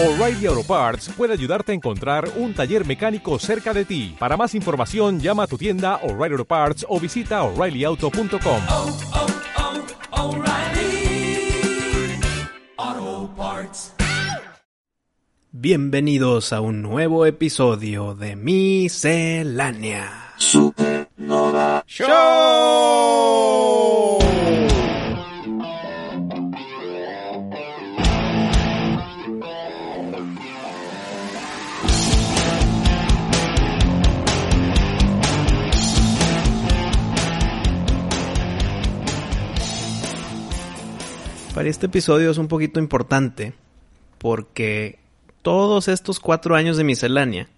O'Reilly Auto Parts puede ayudarte a encontrar un taller mecánico cerca de ti. Para más información, llama a tu tienda O'Reilly Auto Parts o visita oreillyauto.com. oh, oh, Parts. Bienvenidos a un nuevo episodio de Miscelánea Supernova Show. Para este episodio es un poquito importante porque todos estos cuatro años de miscelánea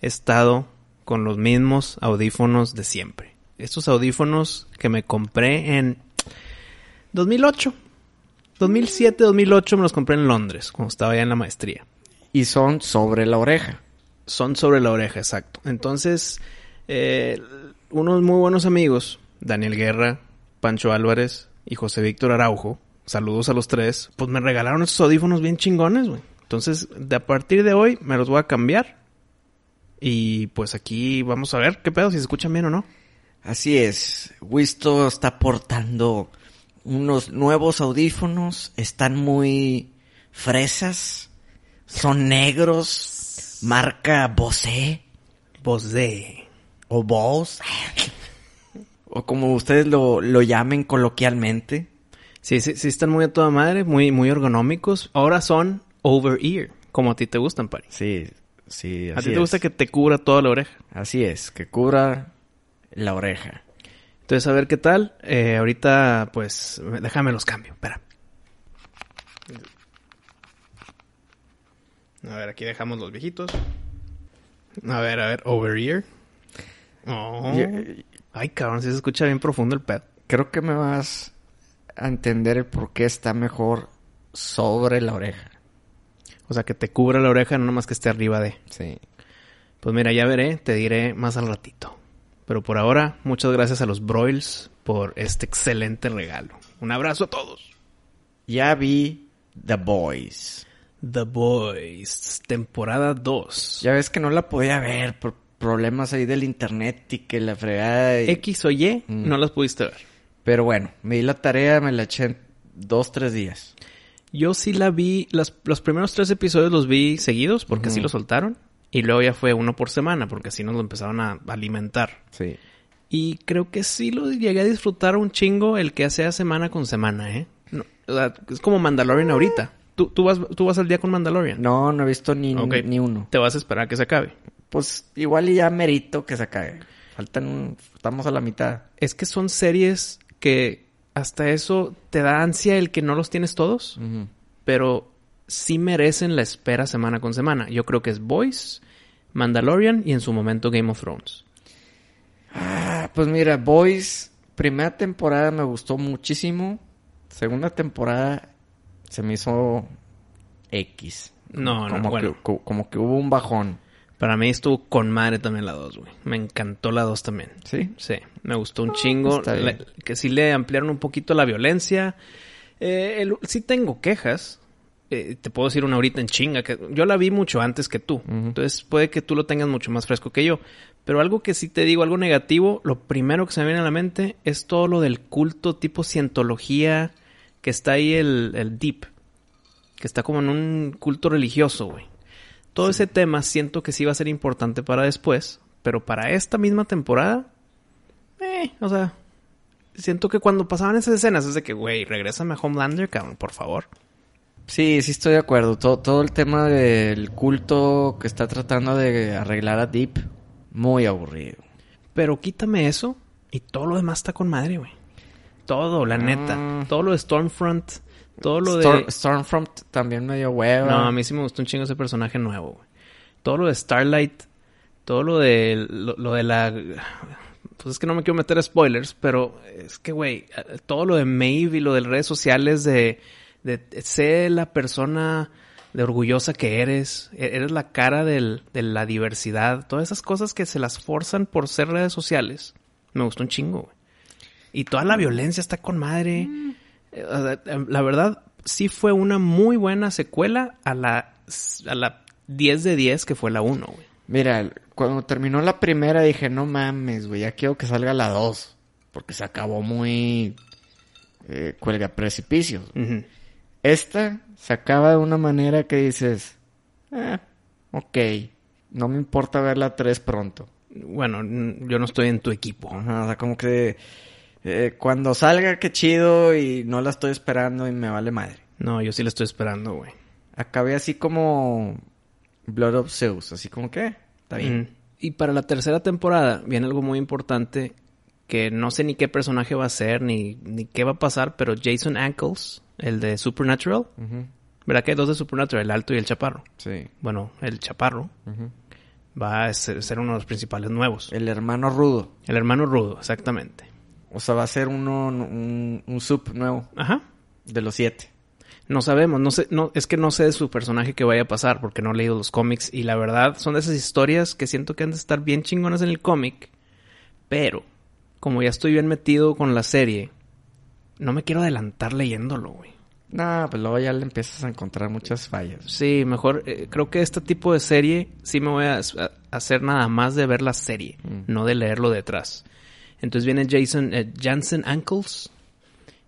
he estado con los mismos audífonos de siempre. Estos audífonos que me compré en 2008. 2007, 2008 me los compré en Londres, cuando estaba ya en la maestría. y son sobre la oreja. Son sobre la oreja, exacto. Entonces, eh, unos muy buenos amigos, Daniel Guerra, Pancho Álvarez y José Víctor Araujo, saludos a los tres, pues me regalaron estos audífonos bien chingones, güey. Entonces, de a partir de hoy me los voy a cambiar. Y pues aquí vamos a ver qué pedo, si se escuchan bien o no. Así es, Wisto está aportando unos nuevos audífonos, están muy fresas, son negros, marca Bose de... o Bose, o como ustedes lo, lo llamen coloquialmente. Sí, sí, sí están muy a toda madre, muy, muy ergonómicos. Ahora son over ear, como a ti te gustan, Pari. Sí, sí, A así ti te gusta que te cubra toda la oreja. Así es, que cubra la oreja. Entonces, a ver qué tal. Eh, ahorita, pues, déjame los cambio. Espera. A ver, aquí dejamos los viejitos. A ver, a ver, over ear. Oh. Yo- Ay, cabrón, sí se escucha bien profundo el pedo. creo que me vas a entender el por qué está mejor sobre la oreja. O sea, que te cubra la oreja, no nomás que esté arriba de. Sí. Pues mira, ya veré, te diré más al ratito. Pero por ahora, muchas gracias a los Broils por este excelente regalo. Un abrazo a todos. Ya vi The Boys. The Boys, temporada 2. Ya ves que no la podía ver por problemas ahí del internet y que la fregada. y- X o Y, Mm. no las pudiste ver. Pero bueno, me di la tarea, me la eché en dos, tres días. Yo sí la vi, las- los primeros tres episodios los vi seguidos porque así lo soltaron. Y luego ya fue uno por semana porque así nos lo empezaron a alimentar. Sí. Y creo que sí lo llegué a disfrutar un chingo el que sea semana con semana, ¿eh? No, o sea, es como Mandalorian ahorita. ¿Tú, tú, vas, ¿Tú vas al día con Mandalorian? No, no he visto ni, ni uno. Te vas a esperar a que se acabe. Pues igual y ya merito que se acabe. Faltan. Estamos a la mitad. Es que son series que hasta eso te da ansia el que no los tienes todos. Pero sí merecen la espera semana con semana. Yo creo que es Boys, Mandalorian y en su momento Game of Thrones. Ah, pues mira, Boys, primera temporada me gustó muchísimo. Segunda temporada se me hizo X. No, no, como, bueno. que, co- como que hubo un bajón. Para mí estuvo con madre también la 2, güey. Me encantó la 2 también. ¿Sí? Sí, me gustó un chingo. que sí le ampliaron un poquito la violencia. Eh, el- sí tengo quejas. Eh, te puedo decir una ahorita en chinga. que Yo la vi mucho antes que tú. Entonces puede que tú lo tengas mucho más fresco que yo. Pero algo que sí te digo, algo negativo, lo primero que se me viene a la mente es todo lo del culto tipo cientología que está ahí el, el deep. Que está como en un culto religioso, güey. Todo ese tema siento que sí va a ser importante para después. Pero para esta misma temporada, eh, o sea, siento que cuando pasaban esas escenas es de que, güey, regrésame a Homelander, cabrón, por favor. Sí, sí estoy de acuerdo. Todo, todo el tema del culto que está tratando de arreglar a Deep, muy aburrido. Pero quítame eso y todo lo demás está con madre, güey. Todo, la Ah. neta. Todo lo de Stormfront, todo lo Storm- de... Stormfront también medio hueva. No, a mí sí me gustó un chingo ese personaje nuevo, güey. Todo lo de Starlight, todo lo de... Lo, lo de la... Pues es que no me quiero meter a spoilers, pero es que, güey, todo lo de Maeve y lo de redes sociales de... De ser la persona de orgullosa que eres, e- eres la cara del- de la diversidad, todas esas cosas que se las forzan por ser redes sociales. Me gustó un chingo, güey. Y toda la violencia está con madre. Eh, La verdad, sí fue una muy buena secuela a la, a la 10 de 10 que fue la 1, güey. Mira, cuando terminó la primera dije, no mames, güey, ya quiero que salga la 2. Porque se acabó muy... Eh, cuelga precipicios. Esta se acaba de una manera que dices, eh, ok, no me importa ver la 3 pronto. Bueno, yo no estoy en tu equipo. Ajá, o sea, como que eh, cuando salga, qué chido y no la estoy esperando y me vale madre. No, yo sí la estoy esperando, güey. Acabé así como Blood of Zeus, así como que, está bien. Mm. Y para la tercera temporada viene algo muy importante que no sé ni qué personaje va a ser ni, ni qué va a pasar, pero Jason Ankles, el de Supernatural, Ujú, ¿verdad que hay dos de Supernatural, el alto y el chaparro? Sí. Bueno, el chaparro va a ser, ser uno de los principales nuevos. El hermano rudo. El hermano rudo, exactamente. O sea, va a ser uno, un, un sub nuevo Ajá. de los siete. No sabemos, no sé, no, es que no sé de su personaje que vaya a pasar porque no he leído los cómics y la verdad son de esas historias que siento que han de estar bien chingonas en el cómic, pero como ya estoy bien metido con la serie, no me quiero adelantar leyéndolo, güey. No, pues luego ya le empiezas a encontrar muchas fallas. Sí, mejor, eh, creo que este tipo de serie sí me voy a, a hacer nada más de ver la serie, Mm. no de leerlo detrás. Entonces viene Jason, eh, Jansen Ankles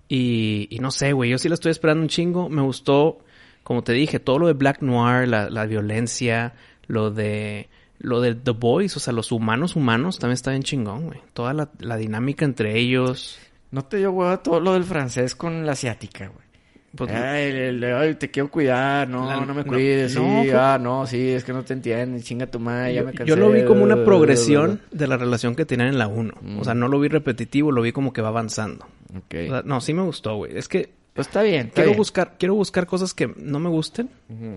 y, no sé, güey, yo sí la estoy esperando un chingo. Me gustó, como te dije, todo lo de Black Noir, la, la violencia, lo de lo de The Boys, o sea, los humanos humanos también está bien chingón, güey. Toda la, la dinámica entre ellos. ¿No te dio huevo todo lo del francés con la asiática, güey? Pues, ay, el- el- ay, te quiero cuidar, no, La- no me cuides, no, sí, fue- ah, no, sí, es que no te entienden, chinga tu madre, ya yo, me cansé. yo lo vi como una progresión de la relación que tenían en la 1. O sea, no lo vi repetitivo, lo vi como que va avanzando. bla. Ok. O sea, no, sí me gustó, güey. Es que Pues está bien, está quiero bien. buscar, quiero buscar cosas que no me gusten.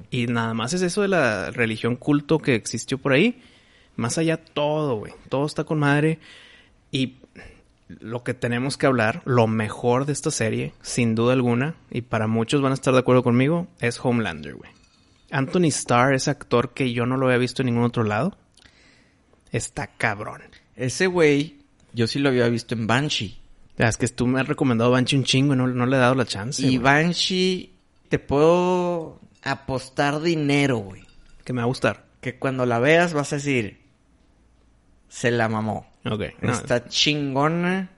Y nada más es eso de la religión culto que existió por ahí. Más allá todo, güey. Todo está con madre. Y lo que tenemos que hablar, lo mejor de esta serie, sin duda alguna, y para muchos van a estar de acuerdo conmigo, es Homelander, güey. Anthony Starr, ese actor que yo no lo había visto en ningún otro lado, está cabrón. Ese güey, yo sí lo había visto en Banshee. Ya, Es que tú me has recomendado Banshee un chingo y no, no le he dado la chance. y. Banshee, te puedo apostar dinero, güey. Que me va a gustar. Que cuando la veas vas a decir, se la mamó. Ok. no, Está chingona.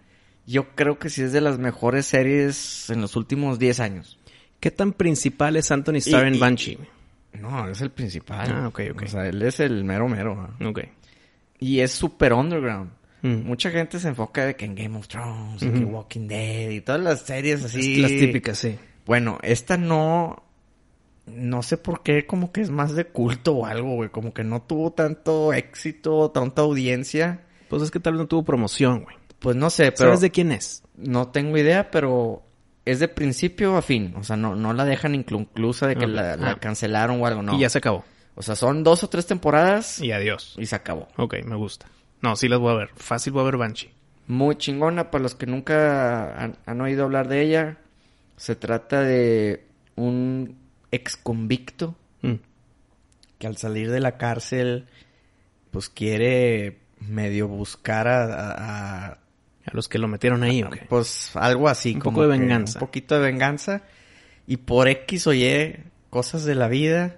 Yo creo que sí es de las mejores series en los últimos 10 años. ¿Qué tan principal es Anthony Starr en Banshee? No, es el principal. Ah, ok, ok. O sea, él es el mero mero. ¿ah? Ok. Y es super underground. Mm. Mucha gente se enfoca de que en Game of Thrones, Ujú. que Walking Dead y todas las series así. Las típicas, sí. Bueno, esta no. No sé por qué, como que es más de culto o algo, güey. Como que no tuvo tanto éxito, tanta audiencia. Pues es que tal vez no tuvo promoción, güey. Pues no sé, pero. ¿Sabes de quién es? No tengo idea, pero es de principio a fin. O sea, no, no la dejan inclusa de que Ok. la, la Ah. cancelaron o algo, no. Y ya se acabó. O sea, son dos o tres temporadas Y adiós. y se acabó. Ok, me gusta. No, sí las voy a ver. Fácil voy a ver Banshee. Muy chingona para los que nunca han, han oído hablar de ella. Se trata de un ex convicto Mm. que al salir de la cárcel, pues quiere medio buscar a, a- a- A los que lo metieron ahí, pues algo así. Un como poco de venganza. Un poquito de venganza. Y por X o Y, cosas de la vida,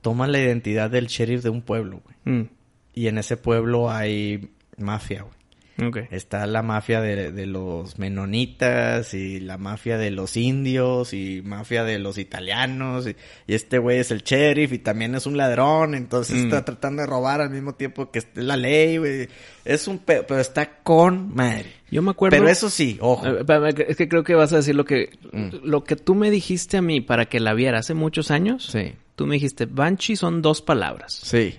toma la identidad del sheriff de un pueblo, güey. Mm. Y en ese pueblo hay mafia, güey. Ok. Está la mafia de, de los menonitas y la mafia de los indios y mafia de los italianos. Y, y este güey es el sheriff y también es un ladrón. Entonces Mm. está tratando de robar al mismo tiempo que es la ley, güey. Es un pe- pero está con madre. Yo me acuerdo... Pero eso sí, ojo. Eh, Es que creo que vas a decir lo que... Mm. Lo que tú me dijiste a mí para que la viera hace muchos años. Sí, Tú me dijiste, Banshee son dos palabras. sí.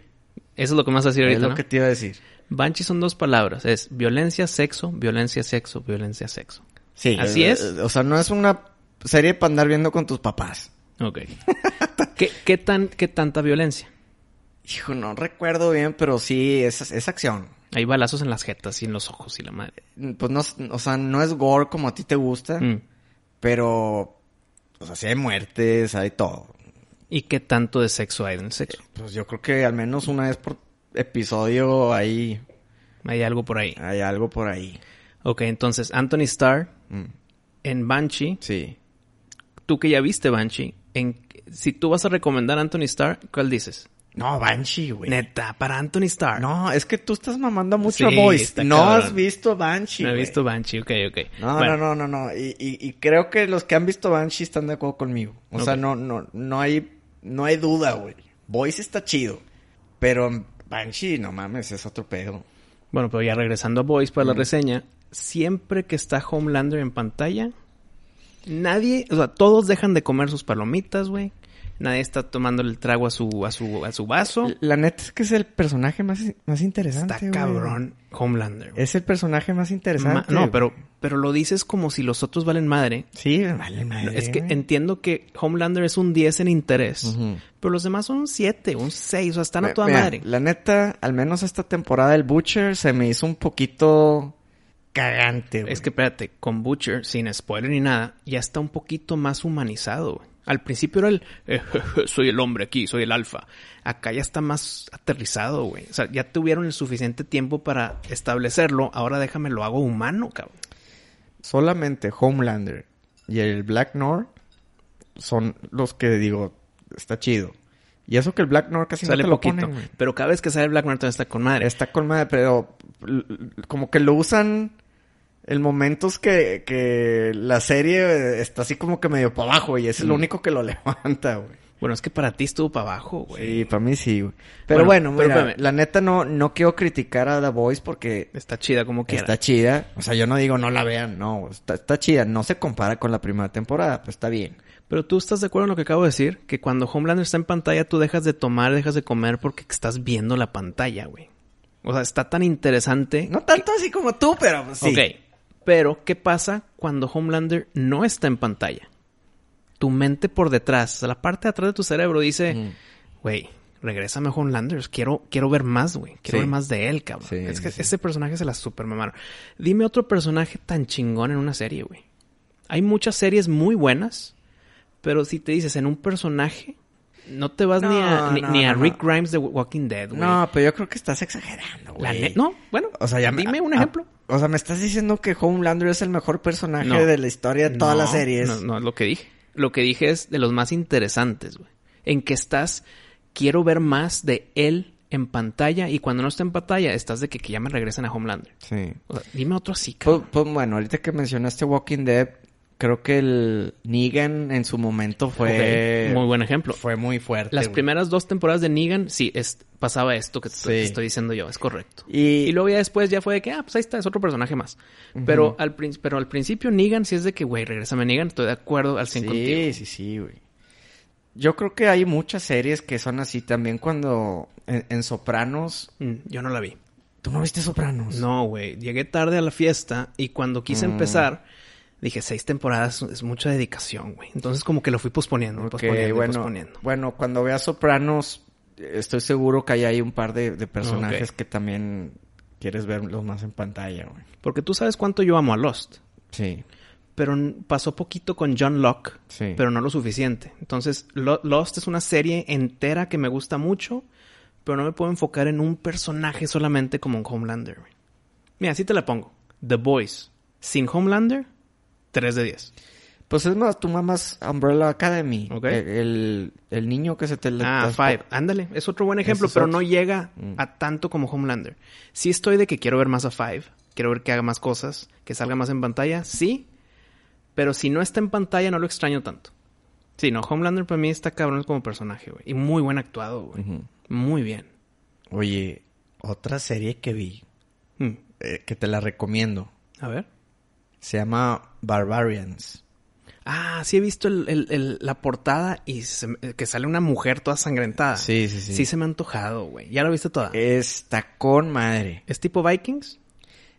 Eso es lo que me vas a decir Es ahorita, lo ¿no? que te iba a decir. Banshee son dos palabras. Es violencia, sexo, violencia, sexo, violencia, sexo. Sí. ¿Así eh, es? eh, O sea, no es una serie para andar viendo con tus papás. Ok. ¿Qué, qué, tan, ¿Qué tanta violencia? Hijo, no recuerdo bien, pero sí, es, es acción. Hay balazos en las jetas y en los ojos y la madre. Pues no, o sea, no es gore como a ti te gusta, Mm. pero, o sea, sí hay muertes, hay todo. ¿Y qué tanto de sexo hay en el sexo? Pues yo creo que al menos una vez por episodio hay, Hay algo por ahí. hay algo por ahí. Ok, entonces Anthony Starr Mm, en Banshee. Sí. tú que ya viste Banshee, en, si tú vas a recomendar a Anthony Starr, ¿cuál dices? No, Banshee, güey. Neta, para Anthony Starr. No, es que tú estás mamando mucho Sí, a Boys. No cabrón. has visto Banshee, no he visto Banshee, ok, ok. No, Bueno, no, no, no, no. Y, y, y creo que los que han visto Banshee están de acuerdo conmigo. O sea, no, no, no hay, no hay duda, güey. Boys está chido. Pero Banshee, no mames, es otro pedo. Bueno, pero ya regresando a Boys para la Mm. reseña, siempre que está Homelander en pantalla, nadie, o sea, todos dejan de comer sus palomitas, güey. Nadie está tomando el trago a su, a su, a su vaso. La neta es que es el personaje más, más interesante, Está cabrón Homelander. Es el personaje más Ma- interesante. no, pero, pero lo dices como si los otros valen madre. Sí, vale madre, es que entiendo que Homelander es un 10 en interés, pero los demás son un 7, un 6, o sea, están a toda mira, madre. La neta, al menos esta temporada el Butcher se me hizo un poquito cagante. Es que espérate, con Butcher, sin spoiler ni nada, ya está un poquito más humanizado. güey. Al principio era el eh, soy el hombre aquí, soy el alfa. Acá ya está más aterrizado, güey. O sea, ya tuvieron el suficiente tiempo para establecerlo. Ahora déjame lo hago humano, cabrón. solamente Homelander y el Black North son los que digo, está chido. Y eso que el Black North casi Sale no te lo poquito. ponen, pero cada vez que sale Black Manta está con madre. Está con madre, pero como que lo usan en momentos que, que la serie está así como que medio para abajo y es lo Mm. único que lo levanta, güey. Bueno, es que para ti estuvo para abajo, güey. Sí, para mí sí, güey. Pero Bueno, bueno, mira, la neta no, no quiero criticar a The Voice porque Está chida como quiera. Está chida. O sea, yo no digo no la vean, no. Está, está chida. No se compara con la primera temporada, pues está bien. Pero tú estás de acuerdo en lo que acabo de decir, que cuando Homelander está en pantalla tú dejas de tomar, dejas de comer porque estás viendo la pantalla, güey. O sea, está tan interesante. No tanto así como tú, pero pues, sí. Ok. Pero, ¿qué pasa cuando Homelander no está en pantalla? Tu mente por detrás, la parte de atrás de tu cerebro dice, Mm. güey, regrésame a Homelander, quiero, quiero ver más, güey. Quiero Sí. ver más de él, cabrón. Sí, es que sí. ese personaje se la super mamaron. Dime otro personaje tan chingón en una serie, güey. Hay muchas series muy buenas, pero si te dices en un personaje, no te vas ni a, ni, no, ni a Rick. Grimes de Walking Dead, güey. No, pero yo creo que estás exagerando, güey. no, bueno, O sea, ya me- dime un a- ejemplo. O sea, me estás diciendo que Homelander es el mejor personaje de la historia de todas las series. No, no es lo que dije. Lo que dije es de los más interesantes, güey. En que estás, quiero ver más de él en pantalla y cuando no está en pantalla estás de que, que ya me regresen a Homelander. Sí. O sea, dime otro así, Pues, pues, bueno, ahorita que mencionaste Walking Dead, creo que el Negan en su momento fue... Muy buen ejemplo. Fue muy fuerte. Las güey. primeras dos temporadas de Negan, sí, es, pasaba esto que te Sí. estoy diciendo yo, es correcto. Y, Y luego ya después ya fue de que, ah, pues ahí está, es otro personaje más. pero, al, pero al principio Negan sí es de que, güey, regrésame a Negan, estoy de acuerdo al 100 contigo. Sí, sí, sí, güey. Yo creo que hay muchas series que son así también cuando en, en Sopranos. Mm, yo no la vi. ¿Tú no viste Sopranos? No, güey. Llegué tarde a la fiesta y cuando quise Mm. empezar, dije, seis temporadas es mucha dedicación, güey. Entonces como que lo fui posponiendo, Ok, posponiendo, bueno, posponiendo. bueno, cuando veas Sopranos, estoy seguro que hay ahí un par de, de personajes que también quieres verlos más en pantalla, güey. Porque tú sabes cuánto yo amo a Lost. Sí, Pero pasó poquito con John Locke, sí. pero no lo suficiente. Entonces, Lo- Lost es una serie entera que me gusta mucho, pero no me puedo enfocar en un personaje solamente como un Homelander, güey. Mira, así te la pongo. The Boys. Sin Homelander, 3 de 10. Pues es más, tú mamas Umbrella Academy. El, el, el niño que se te... le- Ah, Five. Ándale, es otro buen ejemplo, es pero otro. no llega Mm. a tanto como Homelander. Sí estoy de que quiero ver más a Five, quiero ver que haga más cosas, que salga más en pantalla, sí, pero si no está en pantalla no lo extraño tanto. Sí, no, Homelander para mí está cabrón como personaje, güey. Y muy buen actuado, güey. Muy bien. Oye, otra serie que vi, Mm. eh, que te la recomiendo, A ver. Se llama Barbarians. Ah, sí he visto el- el- el- la portada y se que sale una mujer toda sangrentada. Sí, sí, sí. Sí se me ha antojado, güey. ¿Ya la viste toda? Está con madre. ¿Es tipo Vikings?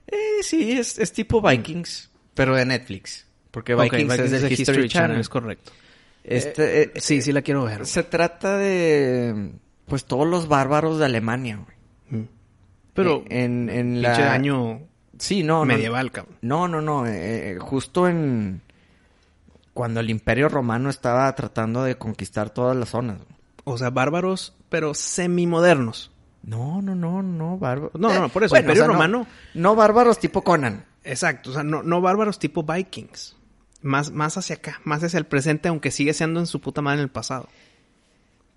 Eh, sí, es, es tipo Vikings, pero de Netflix. Porque Vikings, es del History, Channel. Es correcto. Este, eh, Sí, sí la quiero ver. Se trata de, pues, todos los bárbaros de Alemania, güey. Mm. Pero Eh, en, en pinche la... año Sí, no, no. medieval, cabrón. No, no, no. eh, eh, justo en... Cuando el Imperio Romano estaba tratando de conquistar todas las zonas. O sea, bárbaros, pero semimodernos. No, no, no, no, bárbaros. No, no, no, por eso, Imperio no- Romano. No, bárbaros tipo Conan. Exacto, o sea, no, no bárbaros tipo Vikings. Más, más hacia acá, más hacia el presente, aunque sigue siendo en su puta madre en el pasado.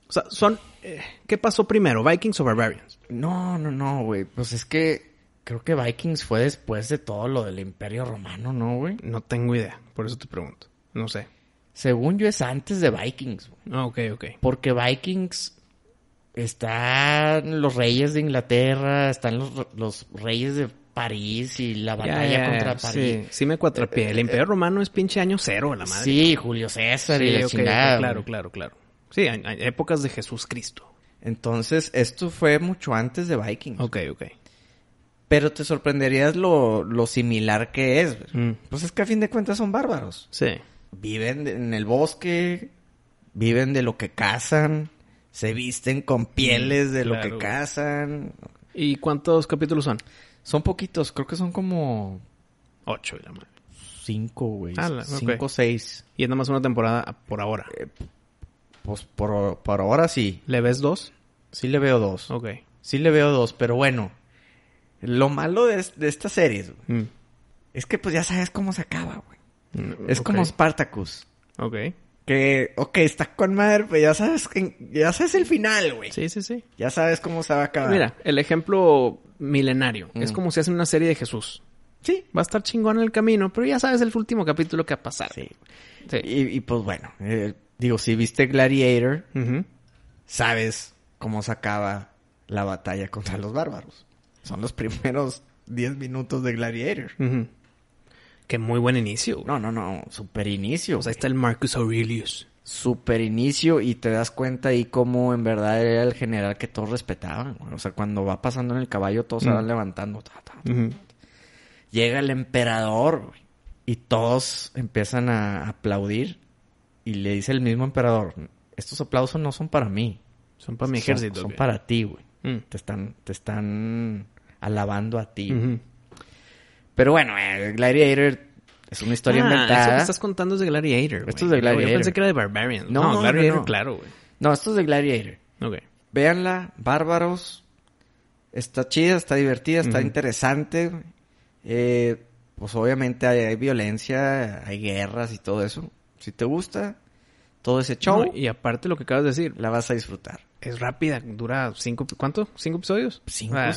O sea, son... eh, ¿Qué pasó primero, Vikings o Barbarians? No, no, no, güey. Pues es que creo que Vikings fue después de todo lo del Imperio Romano, ¿no, güey? No tengo idea, por eso te pregunto. No sé. Según yo es antes de Vikings, güey. Ah, ok, ok. Porque Vikings están los reyes de Inglaterra, están los, los reyes de París y la batalla Ya, ya, contra París. Sí, sí me cuatrapié. El Imperio Romano es pinche año cero, la madre. Sí, Julio César y la ok, chingada, claro, claro, claro. Sí, hay, hay épocas de Jesús Cristo. Entonces, esto fue mucho antes de Vikings. Ok, ok. Pero te sorprenderías lo, lo similar que es. Mm, Pues es que a fin de cuentas son bárbaros. Sí. Viven de- en el bosque, viven de lo que cazan, se visten con pieles de lo que cazan. ¿Y cuántos capítulos son? Son poquitos, creo que son como Ocho, y la madre. cinco, güey. Ok. Cinco o seis. Y es nada más una temporada por ahora. Pues por, por ahora sí. ¿Le ves dos? Sí le veo dos. Ok. Sí le veo dos, pero bueno. Lo malo de, de estas series güey, Mm. es que pues ya sabes cómo se acaba, güey. Mm, Es como Spartacus. Ok. Que, ok, está con madre, pero ya sabes que, ya sabes el final, güey. Sí, sí, sí. Ya sabes cómo se va a acabar. Mira, el ejemplo milenario. Es Mm. como si hacen una serie de Jesús. Sí. Va a estar chingón en el camino, pero ya sabes el último capítulo que va a pasar. Sí. Sí. Y, y, pues bueno, eh, digo, si viste Gladiator, sabes cómo se acaba la batalla contra los bárbaros. Son los primeros 10 minutos de Gladiator. Ujú. Que muy buen inicio. güey. No, no, no, super inicio. Sea, ahí está el Marcus Aurelius. Super inicio y te das cuenta ahí cómo en verdad era el general que todos respetaban. güey. O sea, cuando va pasando en el caballo todos se van levantando. ta, ta, ta. Ujú. Llega el emperador güey, y todos empiezan a aplaudir y le dice el mismo emperador, estos aplausos no son para mí, Son para mi ejército. son para ti, güey. Mm. Te están, te están alabando a ti. Pero bueno, eh, Gladiator es una historia Ah, Eso inventada. que estás contando es de Gladiator. Esto es de Yo- Gladiator. Yo pensé que era de Barbarian. No, No, no, Gladiator, no. claro, güey. No, esto es de Gladiator. Ok. Véanla, bárbaros. Está chida, está divertida, está interesante. Eh, pues obviamente hay, hay violencia, hay guerras y todo eso. Si te gusta todo ese show, No, y aparte lo que acabas de decir, la vas a disfrutar. Es rápida, dura cinco, ¿cuánto? ¿Cinco episodios? Cinco- Ah,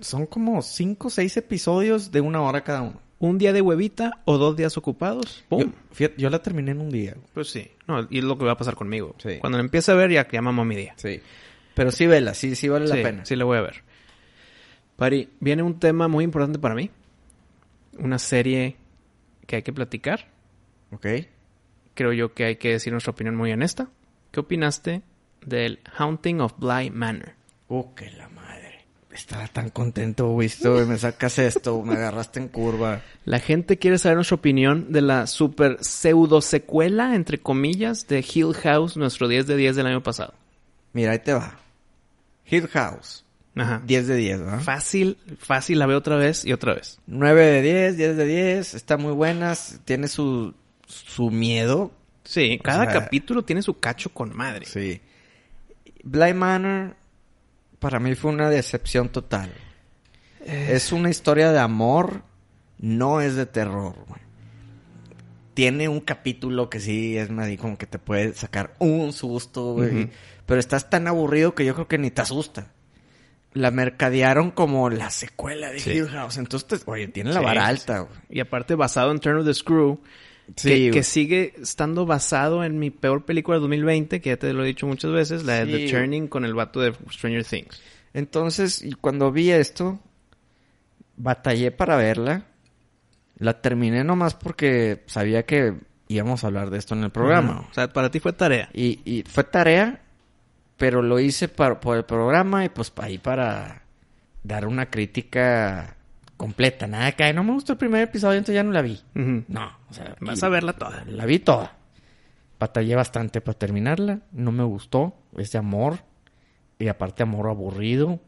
son, como cinco o seis episodios de una hora cada uno. un día de huevita o dos días ocupados. ¡Pum! Yo, fíjate, yo la terminé en un día. Pues sí. No, y es lo que va a pasar conmigo. Sí. Cuando la empiece a ver, ya, ya mamó mi día. Sí. Pero sí vela, sí, sí vale sí, la pena. Sí, la voy a ver. Pari, viene un tema muy importante para mí. Una serie que hay que platicar. ¿Ok? Creo yo que hay que decir nuestra opinión muy honesta. ¿Qué opinaste del Haunting of Bly Manor? Uh, que la madre. Estaba tan contento, güey. Me sacas esto, me agarraste en curva. La gente quiere saber nuestra opinión de la super pseudo secuela, entre comillas, de Hill House, nuestro 10 de 10 del año pasado. Mira, ahí te va. Hill House. Ajá. 10 de 10, ¿verdad? Fácil, fácil, la veo otra vez y otra vez. 9 de 10, 10 de 10. Está muy buena. Tiene su, su miedo. Sí, cada sea- capítulo tiene su cacho con madre. Sí. Bly Manor, para mí fue una decepción total. Es una historia de amor, no es de terror, güey. Tiene un capítulo que sí es más como que te puede sacar un susto, güey. Pero estás tan aburrido que yo creo que ni te asusta. La mercadearon como la secuela de Sí. Hill House. Entonces, te- oye, tiene la Sí, vara alta, güey. Y aparte basado en Turn of the Screw, Sí, que, sigue estando basado en mi peor película de 2020, que ya te lo he dicho muchas veces, la de The. Turning con el vato de Stranger Things. Entonces, y cuando vi esto, batallé para verla. La terminé nomás porque sabía que íbamos a hablar de esto en el programa. O sea, para ti fue tarea. Y, y fue tarea, pero lo hice para, por el programa y pues ahí para dar una crítica completa. Nada que, "Ay, no me gustó el primer episodio, entonces ya no la vi. No, o sea, Vas a verla toda. la vi toda. Batallé bastante para terminarla. No me gustó. Es de amor. Y aparte amor aburrido.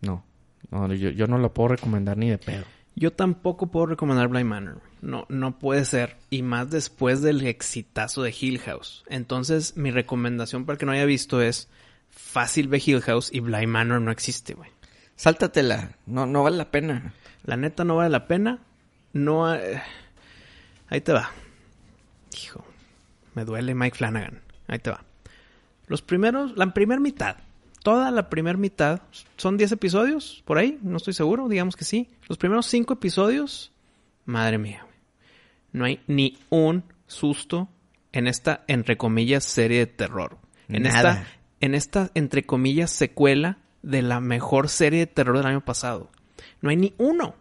No. No, yo, yo no lo puedo recomendar ni de pedo. Yo tampoco puedo recomendar Blind Manor. No, no puede ser. Y más después del exitazo de Hill House. Entonces, mi recomendación para el que no haya visto es fácil ve Hill House y Blind Manor no existe, güey. Sáltatela. No, no vale la pena. La neta no vale la pena. No... eh, Ahí te va. Hijo, me duele Mike Flanagan. Ahí te va. Los primeros, la primera mitad, toda la primera mitad, son 10 episodios, por ahí, no estoy seguro, digamos que sí. Los primeros 5 episodios, madre mía. No hay ni un susto en esta, entre comillas, serie de terror. En Nada. esta, en esta, entre comillas, secuela de la mejor serie de terror del año pasado. No hay ni uno.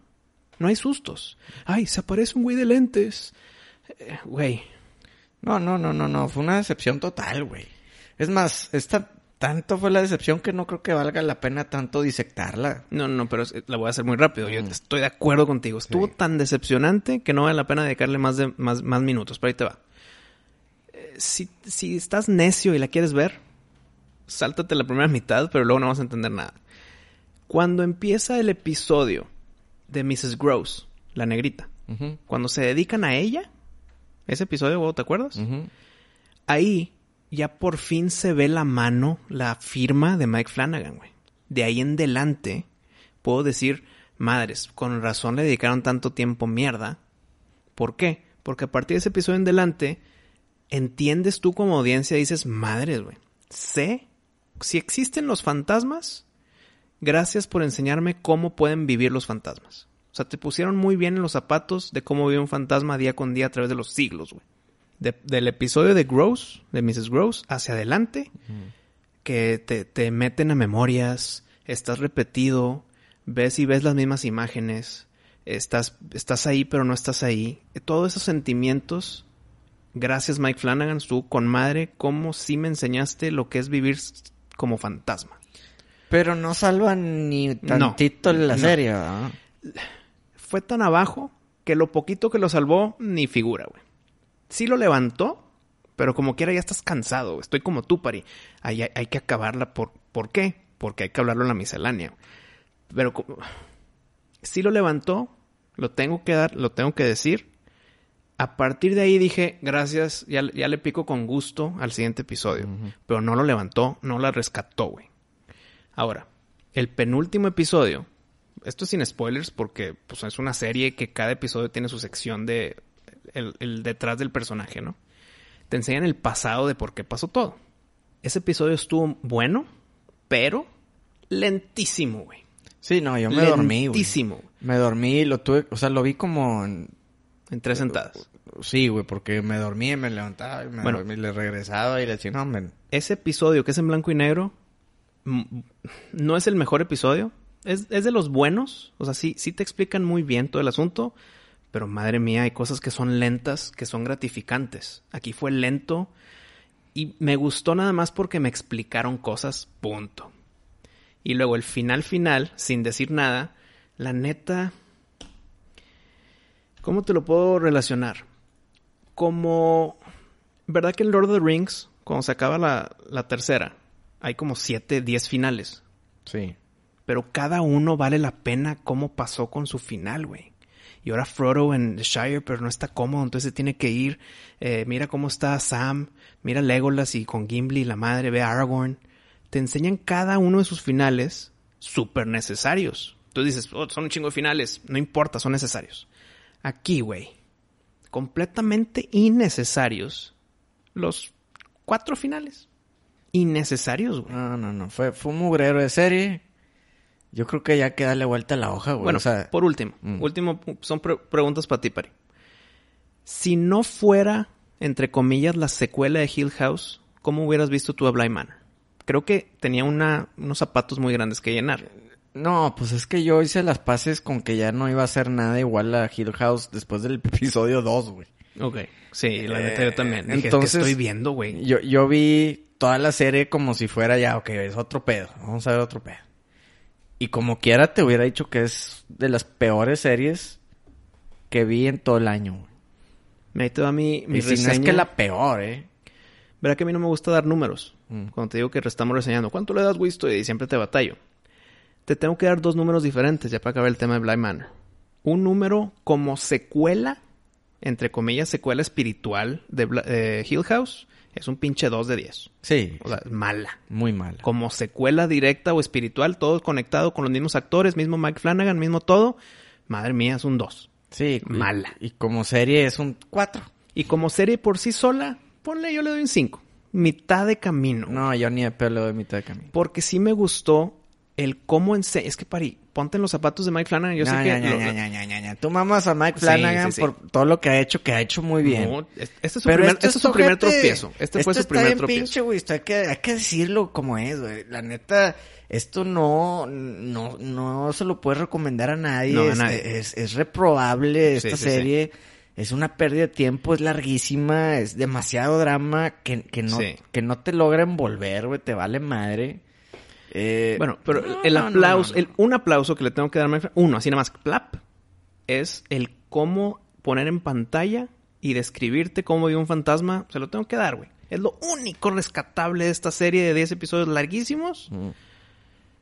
No hay sustos. Ay, se aparece un güey de lentes. Eh, Güey, No, no, no, no, no. Fue una decepción total, güey. Es más, esta tanto fue la decepción que no creo que valga la pena tanto disectarla. No, no, pero la voy a hacer muy rápido. Yo estoy de acuerdo contigo. Estuvo Sí. tan decepcionante que no vale la pena dedicarle más, de, más, más minutos. Pero ahí te va. Eh, si, si estás necio y la quieres ver, sáltate la primera mitad, pero luego no vas a entender nada. Cuando empieza el episodio de Mrs. Gross, la negrita, cuando se dedican a ella, ese episodio, ¿vos ¿te acuerdas? ahí ya por fin se ve la mano, la firma de Mike Flanagan, güey. De ahí en adelante puedo decir, madres, con razón le dedicaron tanto tiempo mierda. ¿Por qué? Porque a partir de ese episodio en adelante, entiendes tú como audiencia, dices, madres, güey. Sé si existen los fantasmas, gracias por enseñarme cómo pueden vivir los fantasmas. O sea, te pusieron muy bien en los zapatos de cómo vive un fantasma día con día a través de los siglos, güey de- del episodio de Gross, de Mrs. Gross, hacia adelante, que te, te meten a memorias, estás repetido, ves y ves las mismas imágenes, estás, estás ahí pero no estás ahí. Todos esos sentimientos, gracias Mike Flanagan, tú con madre, cómo sí me enseñaste lo que es vivir como fantasma. Pero no salvan ni tantito la no. serie, ¿verdad? Fue tan abajo que lo poquito que lo salvó, ni figura, güey. Sí lo levantó, pero como quiera ya estás cansado. güey. Estoy como tú, Pari. Hay, hay, hay que acabarla. ¿Por, ¿Por qué? Porque hay que hablarlo en la miscelánea. güey. Pero como- sí lo levantó, lo tengo que dar, lo tengo que decir. A partir de ahí dije, gracias, ya, ya le pico con gusto al siguiente episodio. Pero no lo levantó, no la rescató, güey. Ahora, el penúltimo episodio, esto es sin spoilers porque pues, es una serie que cada episodio tiene su sección de el, el detrás del personaje, ¿no? Te enseñan el pasado de por qué pasó todo. Ese episodio estuvo bueno, pero lentísimo, güey. Sí, no, yo me dormí, güey. Lentísimo. Me dormí, lo tuve, o sea, lo vi como en- En tres sentadas. Sí, güey, porque me dormí y me levantaba y me Bueno. dormí, le regresaba y le decía, no, men. Ese episodio que es en blanco y negro no es el mejor episodio. Es, es de los buenos. O sea, sí, sí te explican muy bien todo el asunto. Pero madre mía, hay cosas que son lentas, que son gratificantes. Aquí fue lento. Y me gustó nada más porque me explicaron cosas, punto. Y luego el final final, sin decir nada, la neta... ¿Cómo te lo puedo relacionar? Como... ¿Verdad que en Lord of the Rings, cuando se acaba la, la tercera, hay como siete, diez finales? Sí. Pero cada uno vale la pena cómo pasó con su final, güey. Y ahora Frodo en The Shire, pero no está cómodo, entonces se tiene que ir. Eh, mira cómo está Sam, mira Legolas y con Gimli, la madre, ve a Aragorn. Te enseñan cada uno de sus finales súper necesarios. Tú dices, "Oh, son un chingo de finales. No importa, son necesarios. Aquí, güey, completamente innecesarios. Los cuatro finales. Innecesarios, güey. No, no, no. Fue, fue un mugrero de serie. Yo creo que ya que darle vuelta a la hoja, güey. Bueno, o sea, por último, Mm. último, son pre- preguntas para ti, Pari. Si no fuera, entre comillas, la secuela de Hill House, ¿cómo hubieras visto tú a Bly Manor? Creo que tenía una, unos zapatos muy grandes que llenar. No, pues es que yo hice las paces con que ya no iba a ser nada igual a Hill House después del episodio 2, güey. Ok. Sí, la neta yo también. Dije, entonces- ¿qué estoy viendo, güey? Yo, yo vi toda la serie como si fuera ya, ok, es otro pedo. Vamos a ver otro pedo. Y como quiera te hubiera dicho que es de las peores series que vi en todo el año, güey. Te va mi, mi Y si no es reseña. que la peor, ¿eh? Verá que a mí no me gusta dar números. Mm. Cuando te digo que estamos reseñando, ¿cuánto le das, Wisto? Y siempre te batallo. Te tengo que dar dos números diferentes ya para acabar el tema de Blind Manor. Un número como secuela, entre comillas, secuela espiritual de eh, Hill House, es un pinche 2 de 10. Sí, O sea, mala. muy mal. Como secuela directa o espiritual, todo conectado con los mismos actores, mismo Mike Flanagan, mismo todo. Madre mía, es un 2. Sí, y- Mala. Y, como serie es un 4. Y como serie por sí sola, ponle, yo le doy un 5. Mitad de camino. No, yo ni de pelo de mitad de camino. Porque sí me gustó el cómo enseña. Es que, Pari, ponte en los zapatos de Mike Flanagan. Yo sé No, que. ya, lo-. Tú mamas a Mike Flanagan sí, sí. por todo lo que ha hecho, que ha hecho muy bien. No, este es su Pero primer, este es su primer tropiezo. Este fue su primer está bien tropiezo. pinche, güey. Esto hay que, hay que decirlo como es, güey. La neta, esto no, no, no se lo puedes recomendar a nadie. No, a es, nadie. Es, es reprobable esta serie. Es una pérdida de tiempo, es larguísima, es demasiado drama que, que no, que no te logra envolver, güey. Te vale madre. Eh, Bueno, pero no, el aplauso, no, no. el- un aplauso que le tengo que dar a uno, así nada más, plap, es el cómo poner en pantalla y describirte cómo vive un fantasma. Se lo tengo que dar, güey. Es lo único rescatable de esta serie de 10 episodios larguísimos. Mm.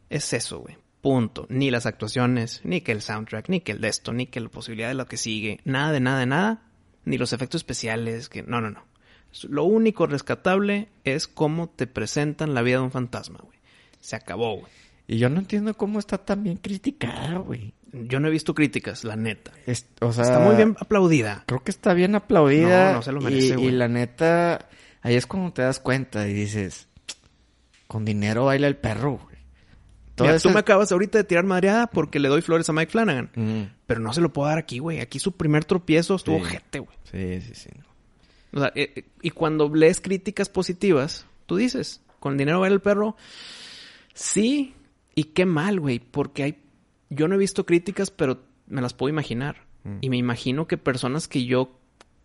Es eso, güey. Punto. Ni las actuaciones, ni que el soundtrack, ni que el de esto, ni que la posibilidad de lo que sigue. Nada de nada de nada. Ni los efectos especiales. que No, no, no. Lo único rescatable es cómo te presentan la vida de un fantasma, güey. Se acabó, güey. Y yo no entiendo cómo está tan bien criticada, güey. Yo no he visto críticas, la neta. Es- o sea, Está muy bien aplaudida. Creo que está bien aplaudida. No, no se lo merece, y, güey. y la neta, ahí es cuando te das cuenta y dices, con dinero baila el perro, güey. Mira, ese- tú me acabas ahorita de tirar madreada porque le doy flores a Mike Flanagan. Mm, Pero no se lo puedo dar aquí, güey. Aquí su primer tropiezo estuvo Sí. jete, güey. Sí, sí, sí. O sea, eh, eh, y cuando lees críticas positivas, tú dices, con dinero baila el perro. Sí, y qué mal, güey, porque hay... Yo no he visto críticas, pero me las puedo imaginar. Y me imagino que personas que yo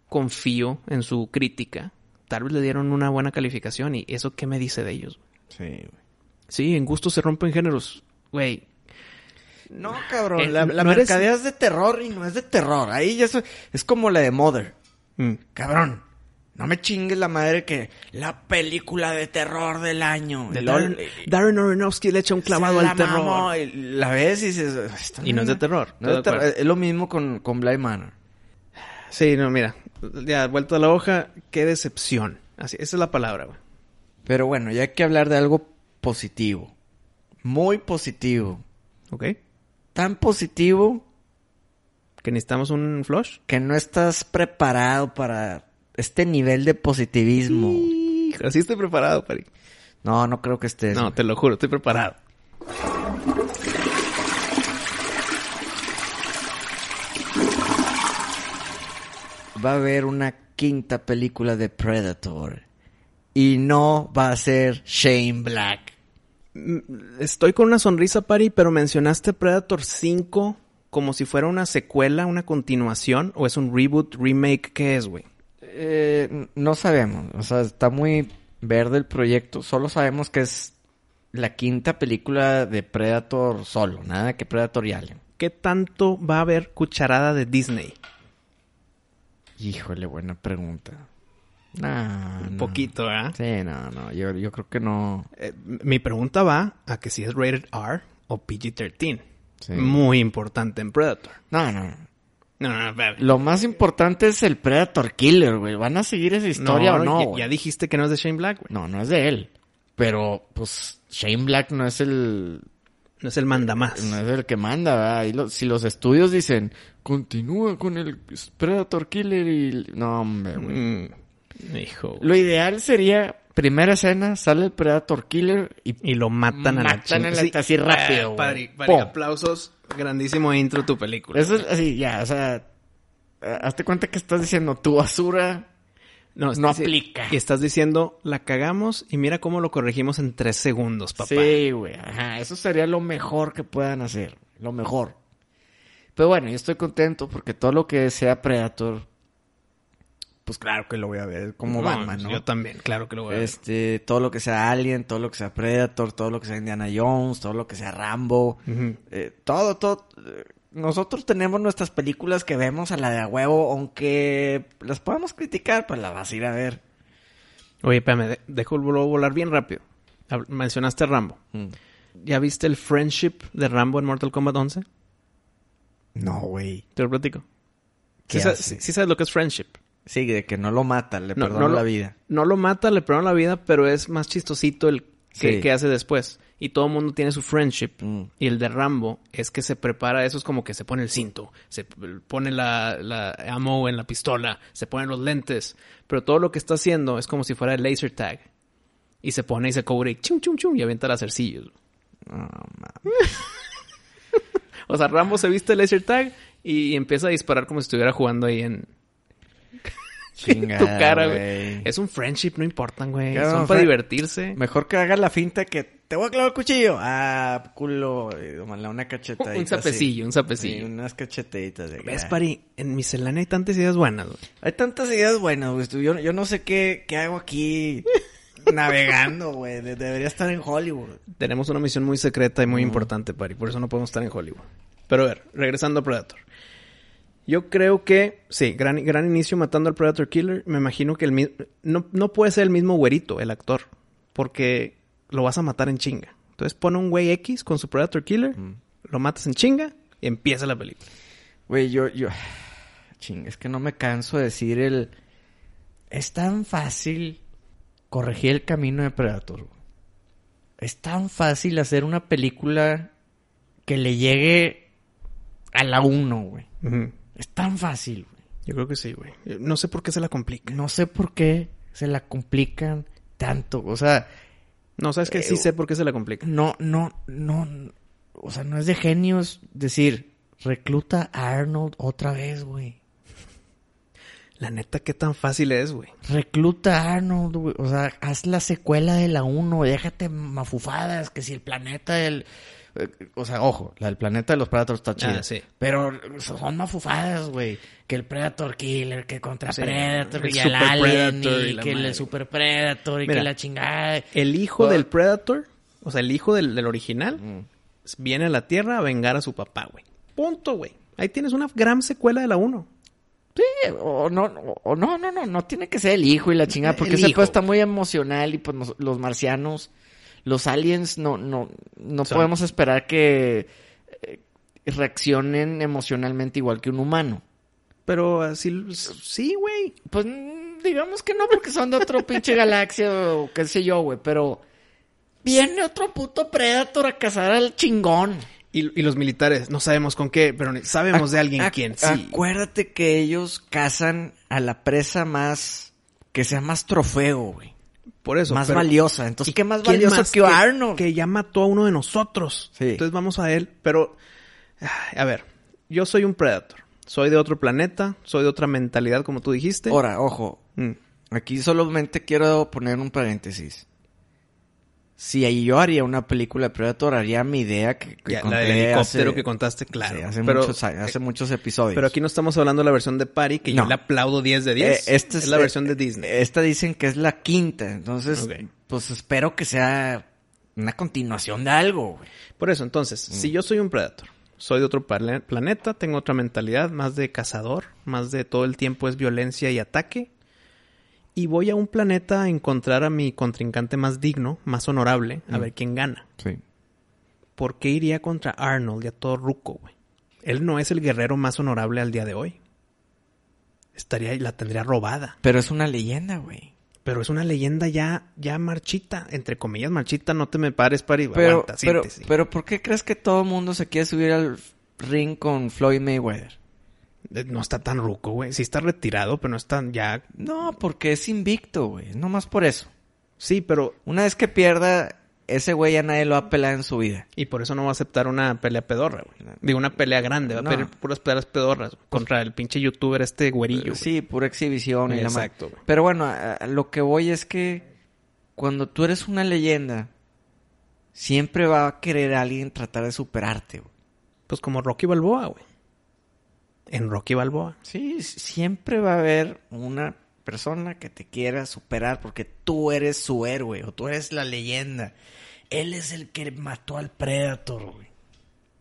confío en su crítica, tal vez le dieron una buena calificación. ¿Y eso qué me dice de ellos? Sí, güey. Sí, en gusto se rompen géneros. Güey, No, cabrón, Eh, la, la no eres- mercadea es de terror y no es de terror. Ahí ya es como la de Mother. mm, Cabrón, no me chingues la madre que la película de terror del año. de Darren, Darren Aronofsky le echa un clavado al terror. mamó, y la ves y dices... "Esta Y no es de mamá". terror, No es, de terror. lo mismo con, con Bly Manor. Sí, no, mira. Ya, vuelto a la hoja, qué decepción. Así, esa es la palabra, güey. Pero bueno, ya hay que hablar de algo positivo. Muy positivo. ¿Ok? Tan positivo Que necesitamos un flush. que no estás preparado para este nivel de positivismo. Así estoy preparado, Pari. No, no creo que estés. No, te lo juro, estoy preparado. Va a haber una quinta película de Predator. Y no va a ser Shane Black. Estoy con una sonrisa, Pari, pero mencionaste Predator 5 como si fuera una secuela, una continuación, o es un reboot, remake, ¿qué es, güey? Eh, no sabemos. O sea, está muy verde el proyecto. Solo sabemos que es la quinta película de Predator solo. Nada que Predator y Alien. ¿Qué tanto va a haber cucharada de Disney? Híjole, buena pregunta. Nah, Un no. poquito, ¿verdad? Sí, no, no. Yo, yo creo que no. Eh, mi pregunta va a que si es rated R o PG-13. Sí. Muy importante en Predator. No, no. No. No, no. Lo más importante es el Predator Killer, güey. ¿Van a seguir esa historia o no? ya- güey? ya, dijiste que no es de Shane Black, güey. No, no es de él. Pero, pues, Shane Black no es el, No es el mandamás. no es el que manda, ¿verdad? Lo- si los estudios dicen, continúa con el Predator Killer y... No, hombre, güey. Mm, hijo. Lo ideal sería, primera escena, sale el Predator Killer y... Y lo matan a la Matan a la- chingada. así rápido, Ah, güey. Padre, padre, aplausos. Grandísimo intro tu película. Eso es así, ya, o sea... eh, Hazte cuenta que estás diciendo, tu basura... no, no aplica. Y estás diciendo, la cagamos y mira cómo lo corregimos en tres segundos, papá. Sí, güey. Ajá, eso sería lo mejor que puedan hacer. Lo mejor. Pero bueno, yo estoy contento porque todo lo que sea Predator, pues claro que lo voy a ver como No, Batman, ¿no? Yo también, claro que lo voy a ver. Este, todo lo que sea Alien, todo lo que sea Predator, todo lo que sea Indiana Jones, todo lo que sea Rambo, eh, todo, todo. eh, Nosotros tenemos nuestras películas que vemos a la de a huevo, aunque las podamos criticar, pues las vas a ir a ver. Oye, espérame, de- dejo vo- volar bien rápido. Mencionaste Rambo. ¿Ya viste el friendship de Rambo en Mortal Kombat 11? No, güey. Te lo platico. Sí- sí sabes lo que es friendship. Sí, de que no lo mata, le No, perdona no lo- la vida. No lo mata, le perdona la vida, pero es más chistosito el que, Sí. que hace después. Y todo el mundo tiene su friendship. Mm. Y el de Rambo es que se prepara, eso es como que se pone el cinto, se pone la, la ammo en la pistola, se ponen los lentes. Pero todo lo que está haciendo es como si fuera el laser tag. Y se pone y se cubre y chum, chum, chum, y avienta lacercillos. Mames. O sea, Rambo se viste el laser tag y empieza a disparar como si estuviera jugando ahí en, Chingada, tu cara, güey. Es un friendship, no importan, güey. Claro, Son para divertirse. Mejor que haga la finta que te voy a clavar el cuchillo. Ah, culo. Tómala una cachetadita. Un sapecillo, un sapecillo. Sí, unas cachetaditas. de ¿Ves. Pari? En miscelánea hay tantas ideas buenas, güey. Hay tantas ideas buenas, güey. Yo, yo no sé qué, qué hago aquí navegando, güey. De- debería estar en Hollywood. Tenemos una misión muy secreta y muy importante, Pari. Por eso no podemos estar en Hollywood. Pero a ver, regresando a Predator. Yo creo que, sí, gran, gran inicio matando al Predator Killer. Me imagino que el mismo... No, no puede ser el mismo güerito, el actor. Porque lo vas a matar en chinga. Entonces pone un güey X con su Predator Killer, lo matas en chinga y empieza la película. Güey, yo, yo... Ching, es que no me canso de decir el... Es tan fácil corregir el camino de Predator. güey. Es tan fácil hacer una película que le llegue a la uno, güey. Es tan fácil, güey. Yo creo que sí, güey. No sé por qué se la complica. No sé por qué se la complican tanto. O sea, No, sabes que sí Eh, sé por qué se la complica. no, no, no. O sea, no es de genios decir, recluta a Arnold otra vez, güey. La neta, qué tan fácil es, güey. Recluta a Arnold, güey. O sea, haz la secuela de la 1. Déjate mafufadas. Que si el planeta del... eh, O sea, ojo, la del planeta de los Predators está chida. Ah, sí. Pero son mafufadas, güey. Que el Predator Killer, que contra Sí, Predator, el y el Alien, Predator y que madre. el Super Predator, y Mira, que la chingada. El hijo Pues- del Predator, o sea, el hijo del, del original, Mm. viene a la Tierra a vengar a su papá, güey. Punto, güey. Ahí tienes una gran secuela de la 1. Sí, o no, o- o no, no, no, no tiene que ser el hijo y la chingada, porque ese pues está muy emocional y pues nos- los marcianos, los aliens, no, no, no podemos esperar que eh, reaccionen emocionalmente igual que un humano. Pero así, sí, güey. Pues digamos que no, porque son de otro pinche galaxia o qué sé yo, güey, pero viene otro puto Predator a cazar al chingón. Y, y los militares, no sabemos con qué, pero sabemos de alguien quién. Sí. Acuérdate que ellos cazan a la presa más, que sea más trofeo, güey. Por eso. más pero- valiosa. Entonces, ¿Y ¿qué más quién valioso más que, Arnold? Que ya mató a uno de nosotros. Sí. Entonces vamos a él. Pero, a ver, yo soy un Predator. Soy de otro planeta, soy de otra mentalidad, como tú dijiste. Ahora, ojo, Mm. aquí solamente quiero poner un paréntesis. Si ahí yo haría una película de Predator, haría mi idea que, que Ya, la del helicóptero hace- que contaste, claro. sí, hace, pero, muchos, hace muchos episodios. pero aquí no estamos hablando de la versión de Pari, que yo le aplaudo 10 de Eh, 10. esta es la eh, versión de Disney. Esta dicen que es la quinta. Entonces, pues espero que sea una continuación de algo, güey. Por eso, entonces, Mm. si yo soy un Predator, soy de otro pla- planeta, tengo otra mentalidad, más de cazador, más de todo el tiempo es violencia y ataque, y voy a un planeta a encontrar a mi contrincante más digno, más honorable, a Mm. ver quién gana. Sí. ¿Por qué iría contra Arnold y a todo Ruco, güey? Él no es el guerrero más honorable al día de hoy. Estaría, la tendría robada. Pero es una leyenda, güey. Pero es una leyenda ya, ya marchita, entre comillas marchita, no te me pares, pari, Pero, aguanta, pero, siéntese. pero, ¿por qué crees que todo el mundo se quiere subir al ring con Floyd Mayweather? Eh, No está tan ruco, güey. Sí está retirado, pero no está ya... No, porque es invicto, güey. No más por eso. Sí, pero... Una vez que pierda, ese güey ya nadie lo va a pelar en su vida. Y por eso no va a aceptar una pelea pedorra, güey. Digo, una pelea grande. Va No. a pelear puras peleas pedorras. güey, Contra el pinche youtuber este güerillo, güey. Sí, pura exhibición y la. Exacto, güey. Pero bueno, a- a lo que voy es que cuando tú eres una leyenda, siempre va a querer alguien tratar de superarte, güey. Pues como Rocky Balboa, güey. En Rocky Balboa. Sí, siempre va a haber una persona que te quiera superar porque tú eres su héroe o tú eres la leyenda. Él es el que mató al Predator, güey.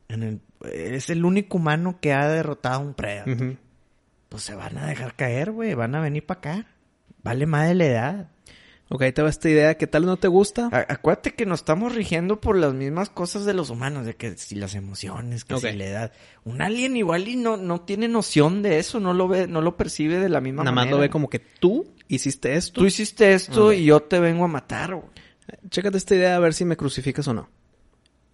En el- es el único humano que ha derrotado a un Predator. Pues se van a dejar caer, güey. Van a venir para acá. Vale más de la edad. Ok, ahí te va esta idea. ¿Qué tal no te gusta? A- acuérdate que nos estamos rigiendo por las mismas cosas de los humanos, de que si las emociones, que si la edad. Un alien igual y no, no tiene noción de eso, no lo ve, no lo percibe de la misma Nada más manera. lo ve como que tú hiciste esto. Tú hiciste esto y yo te vengo a matar, güey. Chécate esta idea a ver si me crucificas o no.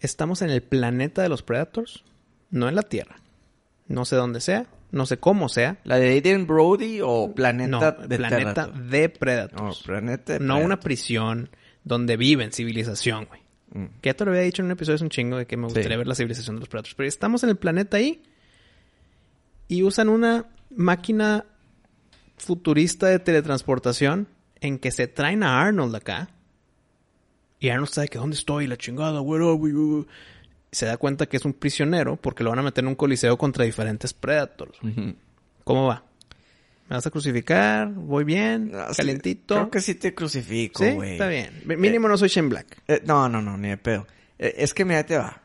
Estamos en el planeta de los Predators, no en la Tierra. No sé dónde sea, no sé cómo sea. ¿La de Aiden Brody o Planeta No, de planeta de No, Predators. Planeta de no una prisión donde viven civilización, güey. Mm. Que ya te lo había dicho en un episodio es un chingo de que me gustaría Sí. ver la civilización de los Predators. Pero estamos en el planeta ahí y usan una máquina futurista de teletransportación en que se traen a Arnold acá. Y Arnold sabe que dónde estoy, la chingada, where are we? Se da cuenta que es un prisionero porque lo van a meter en un coliseo contra diferentes Predators. ¿Cómo va? ¿Me vas a crucificar? ¿Voy bien? No, sí, ¿Calientito? Creo que sí te crucifico, Sí, güey. está bien. Mínimo no soy Shane Black. Eh, no, no, no, ni de pedo. Eh, es que mira, te va.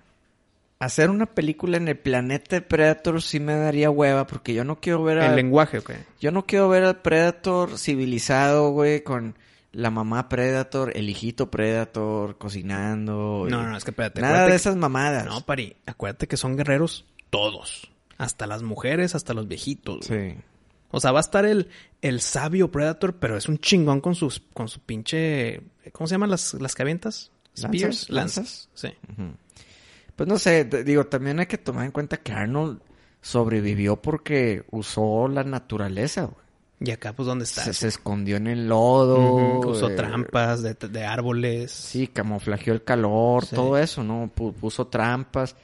Hacer una película en el planeta de Predator sí me daría hueva porque yo no quiero ver El a... lenguaje, ok. Yo no quiero ver al Predator civilizado, güey, con la mamá Predator, el hijito Predator, cocinando. No, no, es que espérate. Nada de esas mamadas. No, Pari, acuérdate que son guerreros todos. Hasta las mujeres, hasta los viejitos. Sí. O sea, va a estar el, el sabio Predator, pero es un chingón con sus con su pinche... ¿Cómo se llaman las, las que avientas? ¿Lanzas? Spears. Lanzas. Sí. Pues no sé, digo, también hay que tomar en cuenta que Arnold sobrevivió porque usó la naturaleza, güey. Y acá, pues, ¿dónde está? Se, se escondió en el lodo. Usó eh, trampas de, de árboles. Sí, camuflajeó el calor, Sí. todo eso, ¿no? Pu- puso trampas.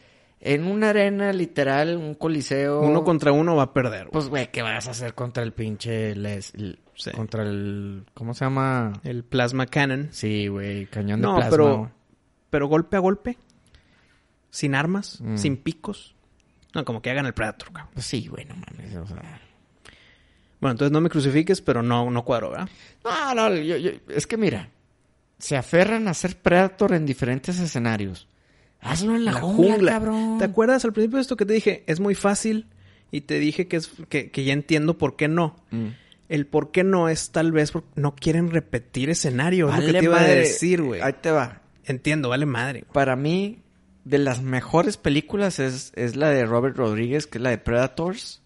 En una arena, literal, un coliseo. Uno contra uno va a perder. güey. Pues, güey, ¿qué vas a hacer contra el pinche... Les... el- Sí. Contra el... ¿Cómo se llama? El plasma cannon. Sí, güey, cañón de No, plasma. pero, güey. pero golpe a golpe. Sin armas, Mm. sin picos. No, como que hagan el Predator, cabrón. Pues sí, güey, no mames, o sea... Bueno, entonces no me crucifiques, pero no, no cuadro, ¿verdad? No, no, yo- yo- es que mira, se aferran a ser Predator en diferentes escenarios. Hazlo en la, jungla, cabrón. ¿Te acuerdas al principio de esto que te dije? Es muy fácil y te dije que, es, que, que ya entiendo por qué no. Mm. El por qué no es tal vez porque no quieren repetir escenario. es lo que Vale te iba a decir, güey. Ahí te va. Entiendo, vale madre. Para mí, de las mejores películas es, es la de Robert Rodríguez, que es la de Predators,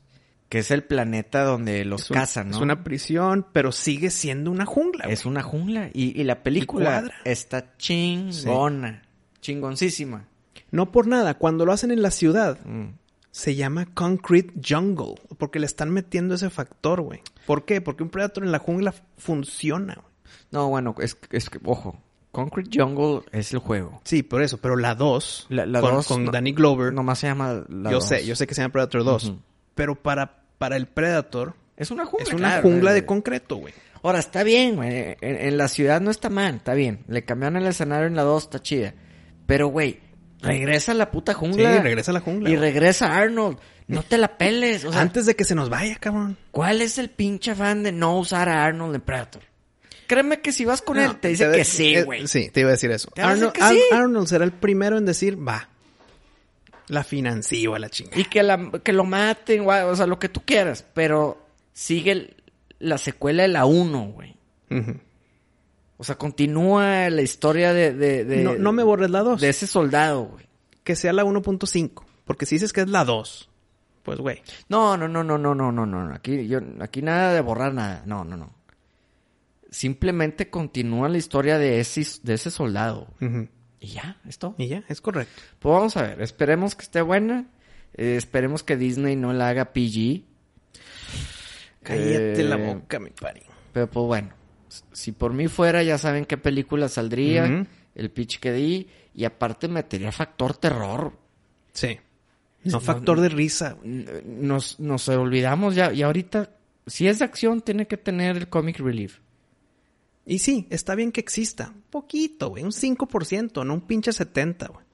que es el planeta donde los un- cazan, ¿no? Es una prisión, pero sigue siendo una jungla. Es una jungla. Y, y la película está chingona. Chingoncísima. No por nada, cuando lo hacen en la ciudad, Mm. se llama Concrete Jungle. Porque le están metiendo ese factor, güey. ¿Por qué? Porque un Predator en la jungla funciona, güey. No, bueno, es, es que, ojo, Concrete Jungle es el juego. Sí, por eso. Pero la 2, La- la con, dos con no- Danny Glover, Nomás se llama la yo sé, yo sé que se llama Predator 2. Ujú. Pero para, para el Predator Es una jungla. es una claro, jungla de concreto, güey. Ahora, está bien, güey. En, en la ciudad no está mal, está bien. Le cambiaron el escenario en la 2, está chida. Pero, güey, regresa a la puta Sí, jungla. regresa a la jungla. Y güey. regresa Arnold. No te la peles. O sea, Antes de que se nos vaya, cabrón. ¿cuál es el pinche afán de no usar a Arnold en Predator? Créeme que si vas con No, él, te dice que sí, eh, güey. Sí, te iba a decir eso. Arnold, sí. Arnold será el primero en decir, va. La financio a la chingada. Y que, la, que lo maten, güey, o sea, lo que tú quieras. Pero sigue la secuela de la 1, güey. O sea, continúa la historia de... de, de- no, no me borres la 2. De ese soldado, güey. Que sea la 1.5. Porque si dices que es la 2, pues güey. No, no, no, no, no, no, no, no. Aquí, yo, aquí nada de borrar nada. No, no, no. Simplemente continúa la historia de ese, de ese soldado. Ujú. Y ya, esto. Y ya, es correcto. Pues vamos a ver. Esperemos que esté buena. Eh, esperemos que Disney no la haga PG. Cállate Eh, la boca, mi pari. Pero pues bueno. Si por mí fuera, ya saben qué película saldría. El pitch que di. Y aparte metería factor terror. Sí. No factor de risa. Nos, nos olvidamos ya. Y ahorita, si es de acción, tiene que tener el comic relief. Y sí, está bien que exista. Poquito, güey. Un 5%, no un pinche 70, güey.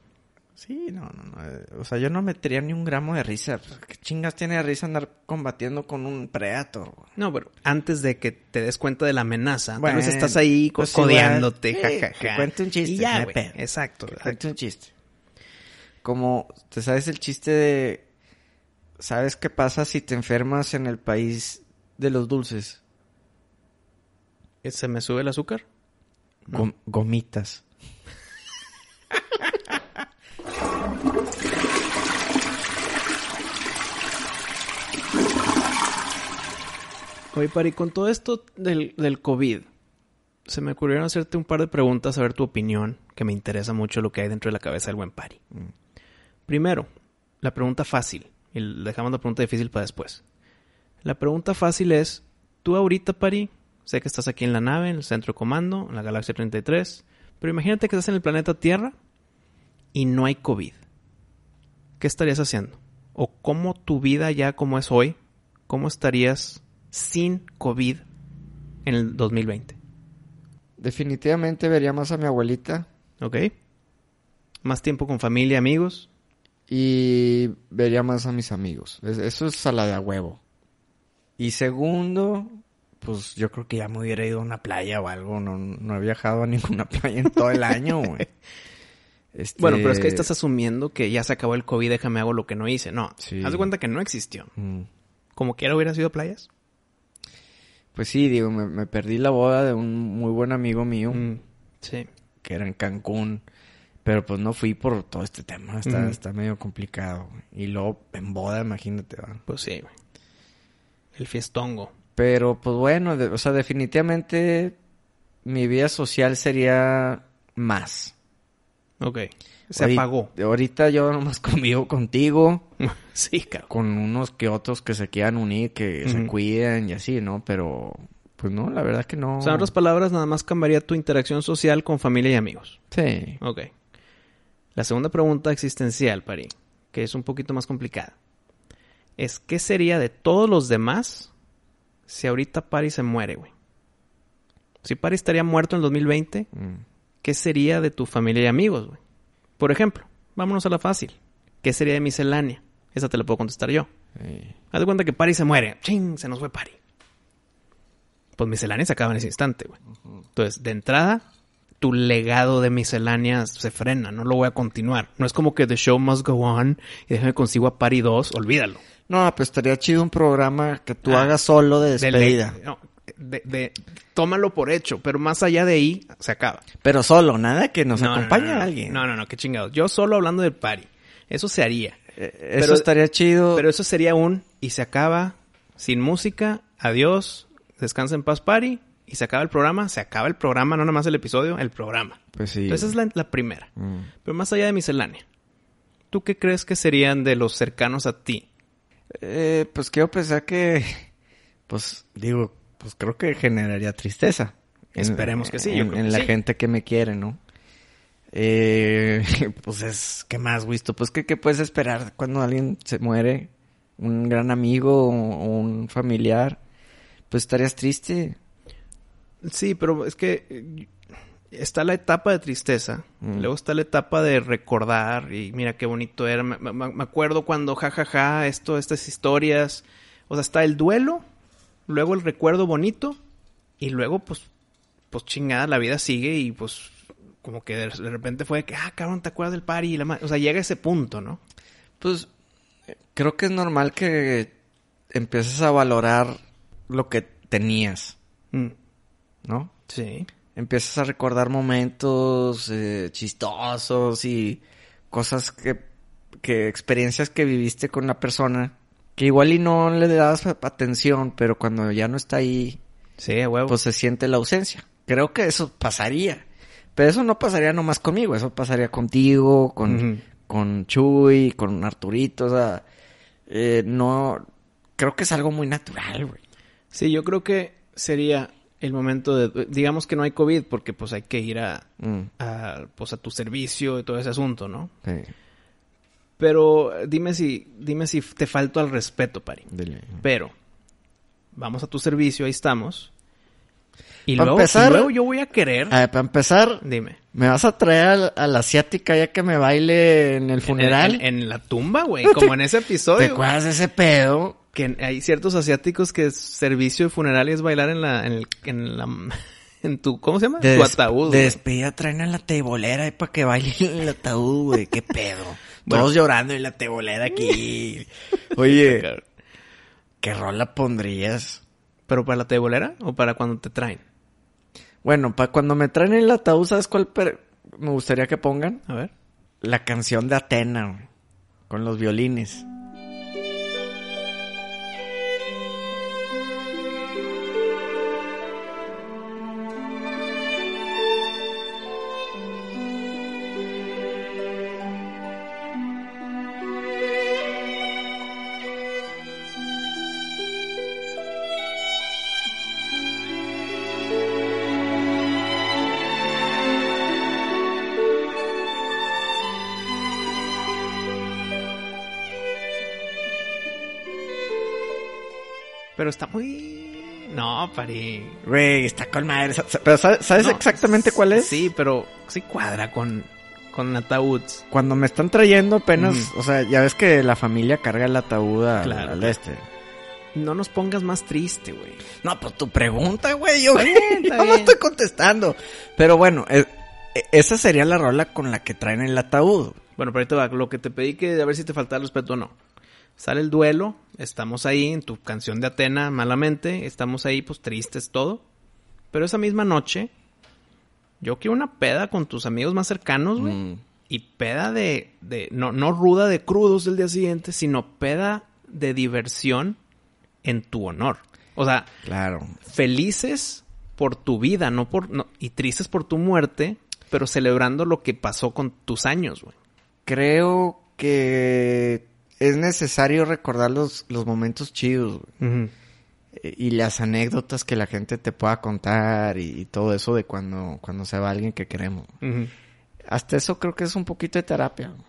Sí, no, no, no. eh, O sea, yo no metería ni un gramo de risa. ¿Qué chingas tiene de risa andar combatiendo con un Predator? güey? No, pero antes de que te des cuenta de la amenaza, Bueno, tal vez estás ahí pues codeándote, sí, jajaja. que cuente un chiste, Y ya, güey. Exacto. Que exacto. cuente un chiste. Como, ¿te sabes el chiste de... ¿Sabes qué pasa si te enfermas en el país de los dulces? ¿Se me sube el azúcar? Gom- gomitas. Oye, Pari, con todo esto del, del COVID, se me ocurrieron hacerte un par de preguntas, a ver tu opinión, que me interesa mucho lo que hay dentro de la cabeza del buen pari. Primero, la pregunta fácil, y dejamos la pregunta difícil para después. La pregunta fácil es, tú ahorita, Pari, sé que estás aquí en la nave, en el centro de comando, en la galaxia 33, pero imagínate que estás en el planeta Tierra y no hay COVID. ¿Qué estarías haciendo? ¿O cómo tu vida ya como es hoy, cómo estarías sin COVID en el 2020? Definitivamente vería más a mi abuelita ¿Ok? Más tiempo con familia, amigos. y vería más a mis amigos. Es- Eso es a la de a huevo. Y segundo, pues yo creo que ya me hubiera ido a una playa o algo. No, no he viajado a ninguna playa en todo el año, güey. Este, Bueno, pero es que estás asumiendo que ya se acabó el COVID, déjame hago lo que no hice. No, Sí. haz de cuenta que no existió. Mm. Como quiera hubiera sido playas. Pues sí, digo, me, me perdí la boda de un muy buen amigo mío Mm, sí. que era en Cancún. Pero pues no fui por todo este tema. Está, Ujú. está medio complicado. güey. Y luego en boda, imagínate, ¿va? Pues sí, güey. El fiestongo. Pero pues bueno, de- o sea, definitivamente mi vida social sería más. Ok. Se apagó. Ahorita yo nomás convivo contigo, sí, cabrón. con unos que otros que se quieran unir, que se cuiden y así, ¿no? Pero pues no, la verdad que no. O sea, en otras palabras, nada más cambiaría tu interacción social con familia y amigos. Sí. Ok. La segunda pregunta existencial, Pari, que es un poquito más complicada, es ¿qué sería de todos los demás si ahorita Pari se muere, güey? Si Pari estaría muerto en el 2020, Mm. ¿qué sería de tu familia y amigos, güey? Por ejemplo, vámonos a la fácil. ¿Qué sería de miscelánea? Esa te la puedo contestar yo. Sí. Haz de cuenta que Pari se muere. ¡Ching! Se nos fue Pari. Pues miscelánea se acaba en ese instante, güey. Entonces, de entrada, tu legado de miscelánea se frena. No lo voy a continuar. No es como que The Show Must Go On y déjame consigo a Pari 2. Olvídalo. No, pues estaría chido un programa que tú Ah, hagas solo de De despedida. no, de- de- tómalo por hecho. Pero más allá de ahí, se acaba. Pero solo, nada que nos No, no, acompañe no, no. alguien. No, no, no. Qué chingados. Yo solo hablando de Pari. Eso se haría. Eh, Eso Pero- estaría chido. Pero eso sería un y se acaba sin música, adiós, descansa en paz Pari y se acaba el programa, se acaba el programa, no nada más el episodio, el programa. Pues sí. Entonces esa es la, la primera. Mm. Pero más allá de miscelánea, ¿tú qué crees que serían de los cercanos a ti? Eh, pues quiero pensar que, pues digo, pues creo que generaría tristeza. En- Esperemos que sí, yo En, creo en que la sí. gente que me quiere, ¿no? Eh, pues es, ¿qué más, visto? Pues ¿qué, qué puedes esperar cuando alguien se muere? Un gran amigo o un familiar. Pues estarías triste. Sí, pero es que eh, está la etapa de tristeza, Mm. luego está la etapa de recordar y mira qué bonito era. Me, me- me acuerdo cuando jajaja, esto, estas historias. O sea, está el duelo, luego el recuerdo bonito y luego pues, pues chingada, la vida sigue y pues como que de, repente fue que, ah, cabrón, ¿te acuerdas del party? Y la o sea, llega ese punto, ¿no? Pues creo que es normal que empieces a valorar lo que tenías, Mm, ¿no? sí. Empiezas a recordar momentos eh, chistosos y cosas que, que experiencias que viviste con la persona que igual y no le das atención, pero cuando ya no está ahí, Sí, huevo. pues se siente la ausencia. Creo que eso pasaría. Pero eso no pasaría nomás conmigo, eso pasaría contigo, con, Ujú. con Chuy, con Arturito, o sea, eh, no, creo que es algo muy natural, güey. Sí, yo creo que sería el momento de, digamos que no hay COVID porque pues hay que ir a, Mm, a, pues a tu servicio y todo ese asunto, ¿no? sí, Pero eh, dime si, dime si te falto al respeto, Pari. dile. Pero, vamos a tu servicio, ahí estamos. Y luego, empezar- luego yo voy a querer. A ver, para empezar, dime. ¿Me vas a traer a, la- a la asiática ya que me baile en el funeral? En, en- en la tumba, güey. Como en ese ¿Te episodio. acuerdas de ese pedo? Que hay ciertos asiáticos que servicio de funeralia es bailar en la, en el, en la, en tu, ¿cómo se llama? De tu ataúd. De despedida traen a la tebolera ahí para que baile en el ataúd, güey. ¿Qué pedo? Bueno. Todos llorando en la tebolera aquí. Oye, ¿qué rola pondrías? ¿Pero para la tebolera o para cuando te traen? Bueno, para cuando me traen el ataúd, ¿sabes cuál per- me gustaría que pongan? A ver. La canción de Atena, güey, Con los violines. Pero está muy... No, pari. Güey, está con madre. Pero ¿sabes, sabes No, exactamente cuál es? Sí, pero sí cuadra con, con ataúd. Cuando me están trayendo apenas, o sea, ya ves que la familia carga el ataúd al, Claro. al este. No nos pongas más triste, güey. No, pues tu pregunta, güey. Yo, bien, está yo no bien. estoy contestando. Pero bueno, e- e- esa sería la rola con la que traen el ataúd. Bueno, pero va. Lo que te pedí que a ver si te faltaba el respeto o no. Sale el duelo, estamos ahí en tu canción de Atena, malamente, estamos ahí pues tristes todo. Pero esa misma noche, yo quiero una peda con tus amigos más cercanos, güey. Mm. Y peda de, de no, no ruda de crudos del día siguiente, sino peda de diversión en tu honor. O sea, Claro. felices por tu vida, no por, no- y tristes por tu muerte, pero celebrando lo que pasó con tus años, güey. Creo que es necesario recordar los, los momentos chidos, güey. Y las anécdotas que la gente te pueda contar y, y todo eso de cuando, cuando se va alguien que queremos. Hasta eso creo que es un poquito de terapia. güey.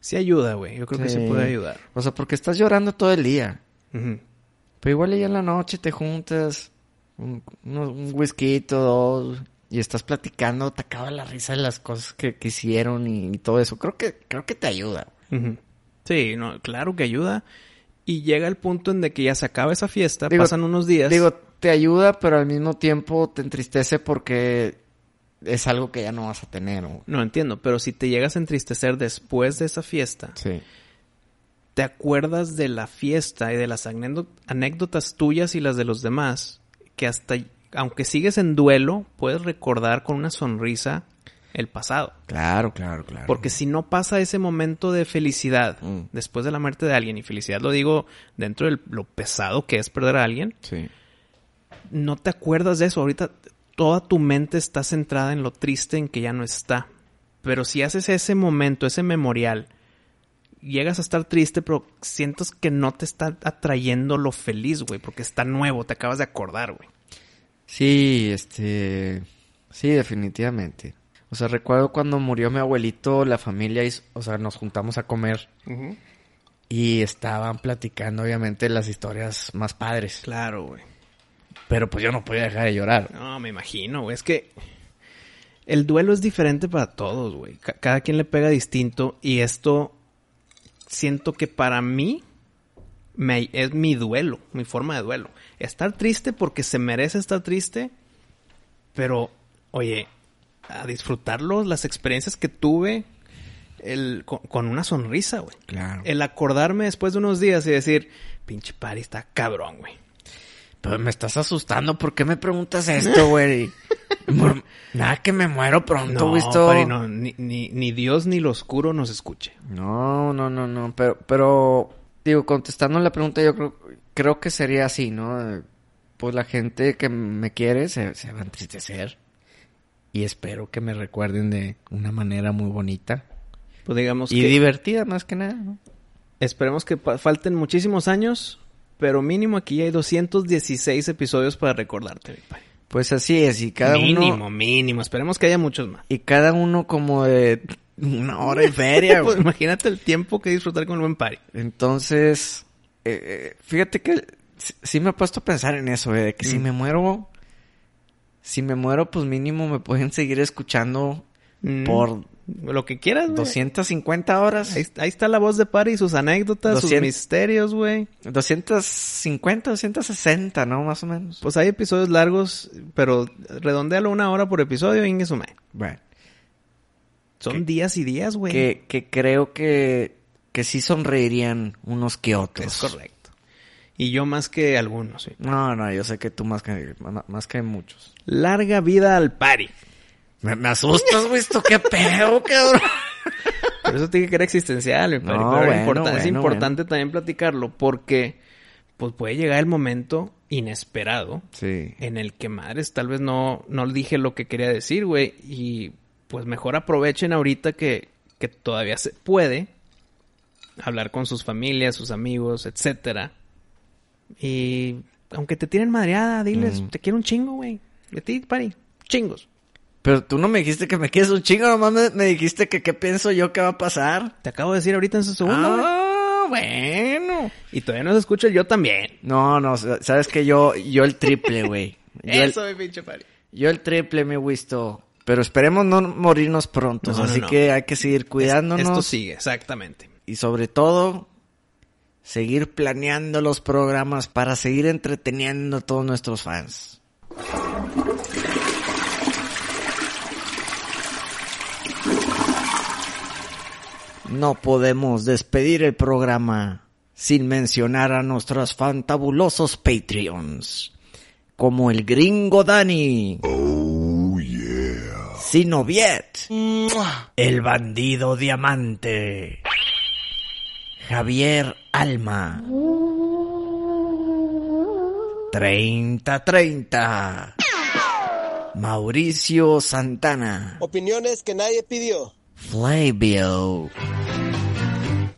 Sí ayuda, güey. Yo creo que sí puede ayudar. O sea, porque estás llorando todo el día. Pero igual ya en la noche te juntas, un, un whisky, dos, y estás platicando, te acaba la risa de las cosas que, que hicieron y, y todo eso. Creo que, creo que te ayuda. Sí, no, claro que ayuda. Y llega el punto en de que ya se acaba esa fiesta, Digo- pasan unos días. Digo, te ayuda, pero al mismo tiempo te entristece porque es algo que ya no vas a tener. güey. no entiendo, pero si te llegas a entristecer después de esa fiesta, Sí. te acuerdas de la fiesta y de las anécdo- anécdotas tuyas y las de los demás, que hasta, aunque sigues en duelo, puedes recordar con una sonrisa el pasado. Claro, claro, claro. Porque si no pasa ese momento de felicidad Mm. después de la muerte de alguien, y felicidad lo digo dentro de lo pesado que es perder a alguien, Sí. no te acuerdas de eso. Ahorita toda tu mente está centrada en lo triste en que ya no está. Pero si haces ese momento, ese memorial, llegas a estar triste, pero sientes que no te está atrayendo lo feliz, güey, porque está nuevo, te acabas de acordar, güey. Sí, este... Sí, definitivamente. O sea, recuerdo cuando murió mi abuelito, la familia, hizo- o sea, nos juntamos a comer y estaban platicando, obviamente, las historias más padres. Claro, güey. Pero pues yo no podía dejar de llorar. No, me imagino, güey. Es que el duelo es diferente para todos, güey. Ca- cada quien le pega distinto y esto siento que para mí me- es mi duelo, mi forma de duelo. Estar triste porque se merece estar triste, pero, oye, a disfrutarlo, las experiencias que tuve el, con, con una sonrisa, güey. Claro. El acordarme después de unos días y decir, pinche pari está cabrón, güey. Pero me estás asustando, ¿por qué me preguntas esto, güey? Nada que me muero pronto, No, güey. pari, no, ni, ni, ni Dios ni lo oscuro nos escuche. No, no, no, no, pero, pero, digo, contestando la pregunta, yo creo, creo que sería así, ¿no? Pues la gente que me quiere se, se va a entristecer y espero que me recuerden de una manera muy bonita Pues digamos y que divertida más que nada, ¿no? esperemos que falten muchísimos años, pero mínimo aquí hay 216 episodios para recordarte, mi. Pues así es, y cada mínimo, uno, mínimo. Esperemos que haya muchos más. y cada uno como de una hora y feria, Pues imagínate el tiempo que disfrutar con el buen pari. Entonces, eh, eh, fíjate que sí, sí me he puesto a pensar en eso, eh, de que si Mm. me muero, si me muero, pues mínimo me pueden seguir escuchando Mm, por Lo que quieras, güey. 250 horas. Ahí, ahí está la voz de Pari y sus anécdotas, sus 200. misterios, güey. 250, 260, ¿no? Más o menos. Pues hay episodios largos, pero redondealo una hora por episodio, Inge Sumé. Bueno, Son días y días, güey. que, que creo que, que sí sonreirían unos que otros. Es correcto. Y yo más que algunos, sí. No, no, yo sé que tú más que, más que muchos. Larga vida al Pari. Me, me asustas, güey, esto qué pedo, cabrón. Por eso te dije que era existencial, mi Pari. No, pero bueno, es bueno, importante también platicarlo porque pues puede llegar el momento inesperado Sí. en el que madres tal vez no, no dije lo que quería decir, güey. Y pues mejor aprovechen ahorita que, que todavía se puede hablar con sus familias, sus amigos, etcétera. Y aunque te tienen madreada, diles, Mm. te quiero un chingo, güey. De ti, pari, chingos. Pero tú no me dijiste que me quieres un chingo, nomás me, me dijiste que qué pienso yo que va a pasar. Te acabo de decir ahorita en su segundo. Ah, bueno. Y todavía no se escucha el yo también. No, no, sabes que yo, yo el triple, güey. El- Eso, mi pinche pari. yo el triple, mi Wisto. Pero esperemos no morirnos pronto. No, así no. que hay que seguir cuidándonos. Esto sigue, exactamente. Y sobre todo, seguir planeando los programas para seguir entreteniendo a todos nuestros fans. No podemos despedir el programa sin mencionar a nuestros fantabulosos Patreons, como el gringo Dani. Sinoviet. El bandido diamante. Javier Alma. 3030. Mauricio Santana. Opiniones que nadie pidió. Flavio.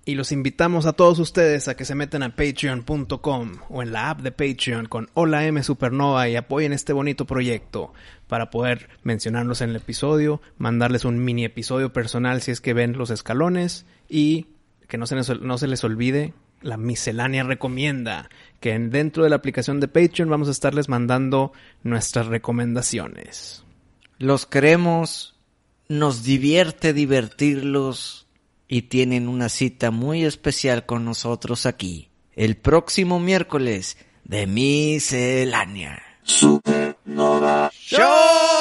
Y los invitamos a todos ustedes a que se metan a patreon.com o en la app de Patreon con Hola M Supernova y apoyen este bonito proyecto para poder mencionarlos en el episodio, mandarles un mini episodio personal si es que ven los escalones y que no se les, no se les olvide la miscelánea recomienda, que en- dentro de la aplicación de Patreon vamos a estarles mandando nuestras recomendaciones. Los queremos, nos divierte divertirlos y tienen una cita muy especial con nosotros aquí, el próximo miércoles de Miscelánea. Supernova. ¡Show!